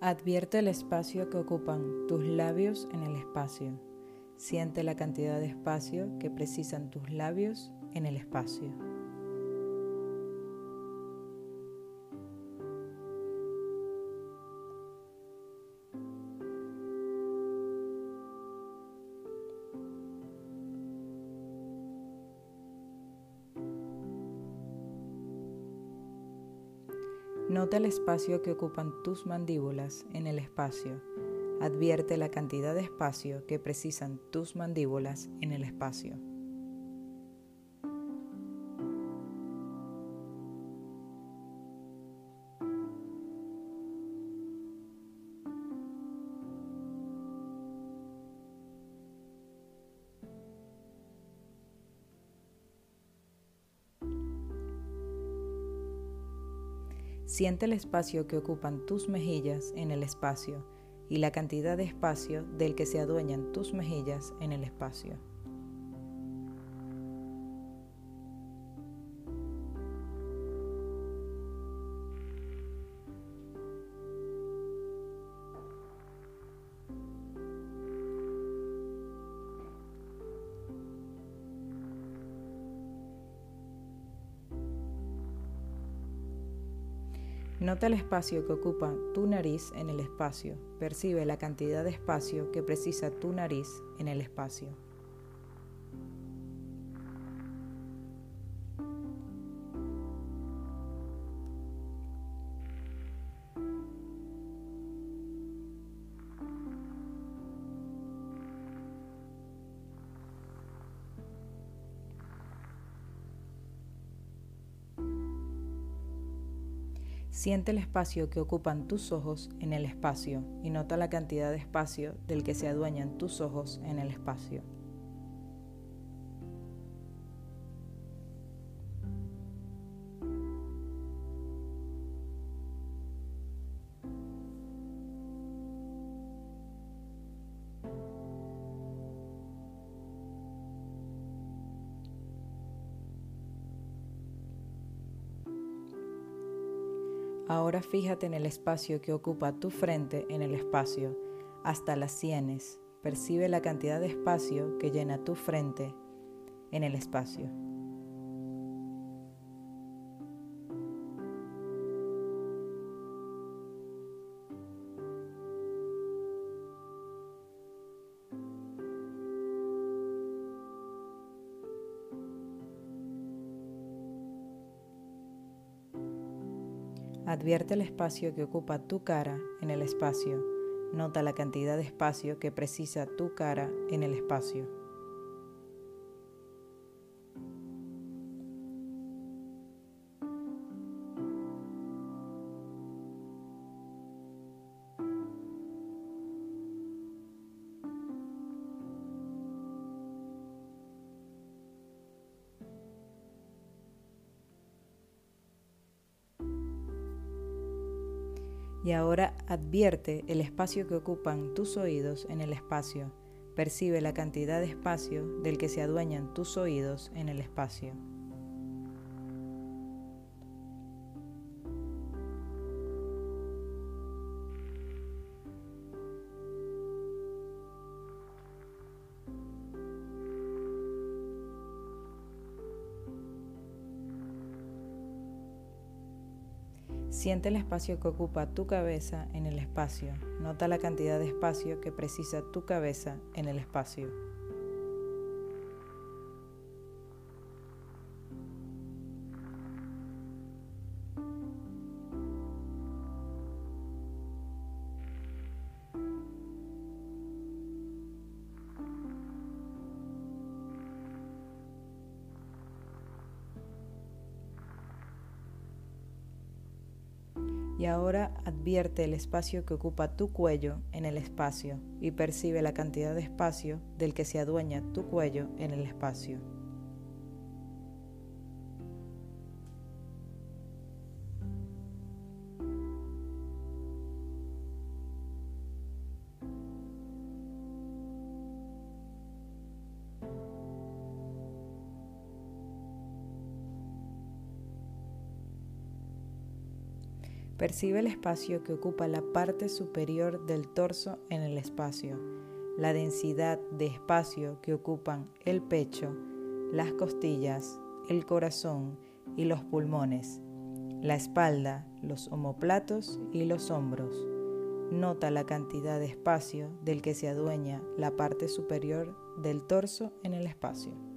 Advierte el espacio que ocupan tus labios en el espacio. Siente la cantidad de espacio que precisan tus labios en el espacio. Nota el espacio que ocupan tus mandíbulas en el espacio. Advierte la cantidad de espacio que precisan tus mandíbulas en el espacio. Siente el espacio que ocupan tus mejillas en el espacio y la cantidad de espacio del que se adueñan tus mejillas en el espacio. Nota el espacio que ocupa tu nariz en el espacio. Percibe la cantidad de espacio que precisa tu nariz en el espacio. Siente el espacio que ocupan tus ojos en el espacio y nota la cantidad de espacio del que se adueñan tus ojos en el espacio. Ahora fíjate en el espacio que ocupa tu frente en el espacio, hasta las sienes. Percibe la cantidad de espacio que llena tu frente en el espacio. Advierte el espacio que ocupa tu cara en el espacio. Nota la cantidad de espacio que precisa tu cara en el espacio. Y ahora advierte el espacio que ocupan tus oídos en el espacio. Percibe la cantidad de espacio del que se adueñan tus oídos en el espacio. Siente el espacio que ocupa tu cabeza en el espacio. Nota la cantidad de espacio que precisa tu cabeza en el espacio. Y ahora advierte el espacio que ocupa tu cuello en el espacio y percibe la cantidad de espacio del que se adueña tu cuello en el espacio. Percibe el espacio que ocupa la parte superior del torso en el espacio, la densidad de espacio que ocupan el pecho, las costillas, el corazón y los pulmones, la espalda, los omoplatos y los hombros. Nota la cantidad de espacio del que se adueña la parte superior del torso en el espacio.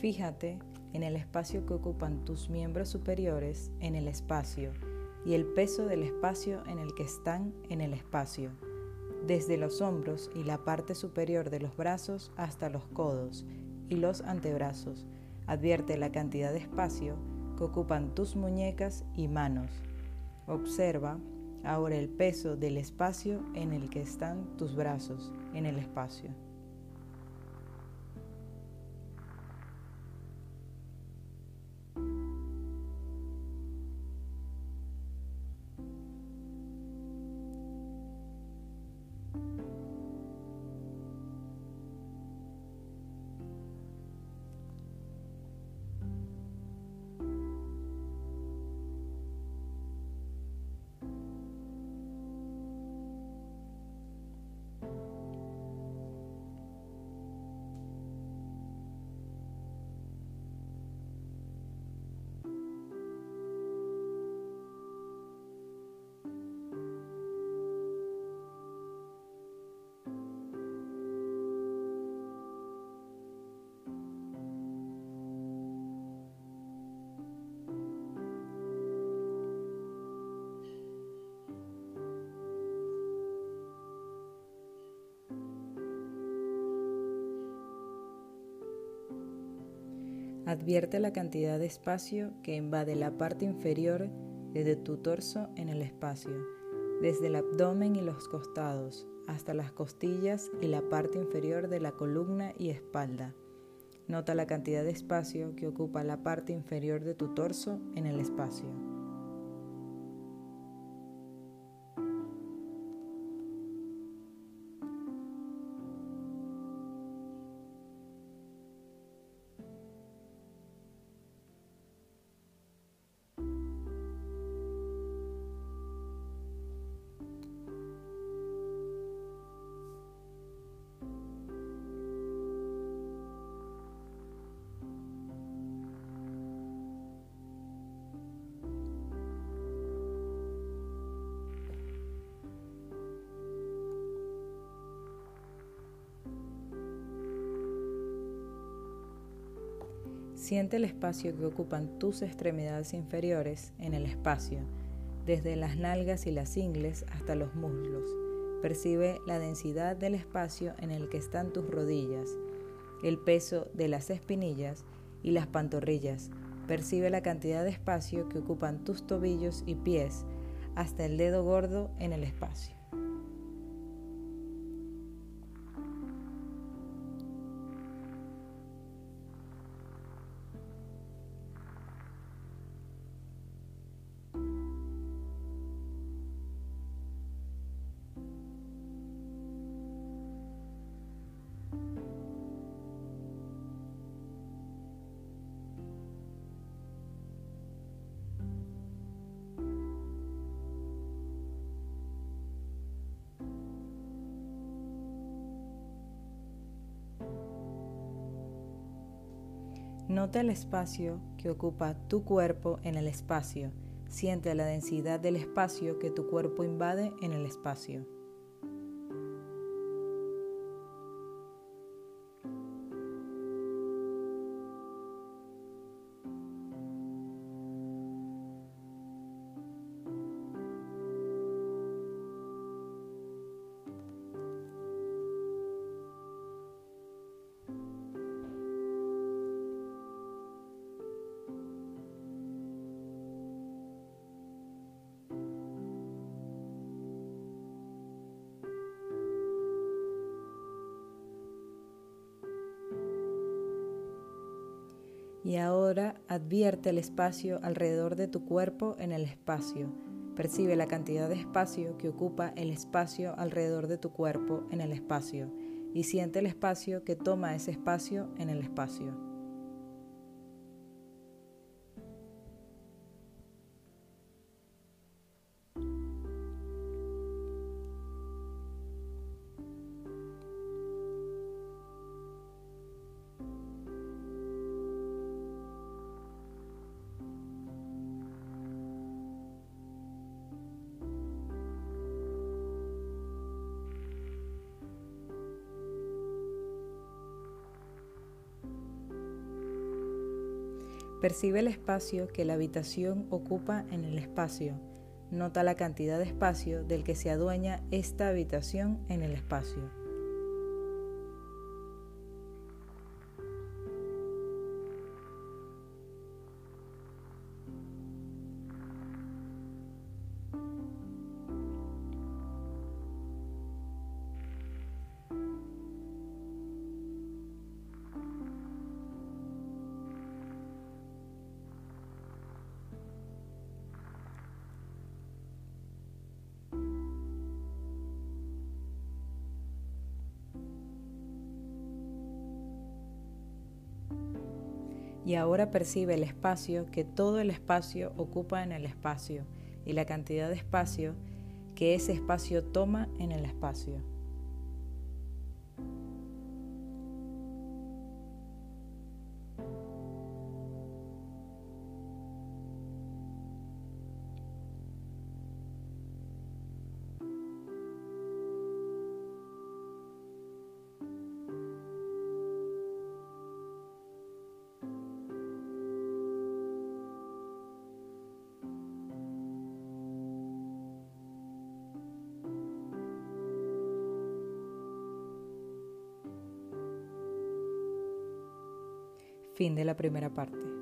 Fíjate en el espacio que ocupan tus miembros superiores en el espacio y el peso del espacio en el que están en el espacio, desde los hombros y la parte superior de los brazos hasta los codos y los antebrazos. Advierte la cantidad de espacio que ocupan tus muñecas y manos. Observa ahora el peso del espacio en el que están tus brazos en el espacio. Advierte la cantidad de espacio que invade la parte inferior desde tu torso en el espacio, desde el abdomen y los costados hasta las costillas y la parte inferior de la columna y espalda. Nota la cantidad de espacio que ocupa la parte inferior de tu torso en el espacio. Siente el espacio que ocupan tus extremidades inferiores en el espacio, desde las nalgas y las ingles hasta los muslos. Percibe la densidad del espacio en el que están tus rodillas, el peso de las espinillas y las pantorrillas. Percibe la cantidad de espacio que ocupan tus tobillos y pies hasta el dedo gordo en el espacio. Nota el espacio que ocupa tu cuerpo en el espacio. Siente la densidad del espacio que tu cuerpo invade en el espacio. Y ahora advierte el espacio alrededor de tu cuerpo en el espacio. Percibe la cantidad de espacio que ocupa el espacio alrededor de tu cuerpo en el espacio y siente el espacio que toma ese espacio en el espacio. Percibe el espacio que la habitación ocupa en el espacio. Nota la cantidad de espacio del que se adueña esta habitación en el espacio. Y ahora percibe el espacio que todo el espacio ocupa en el espacio y la cantidad de espacio que ese espacio toma en el espacio. Fin de la primera parte.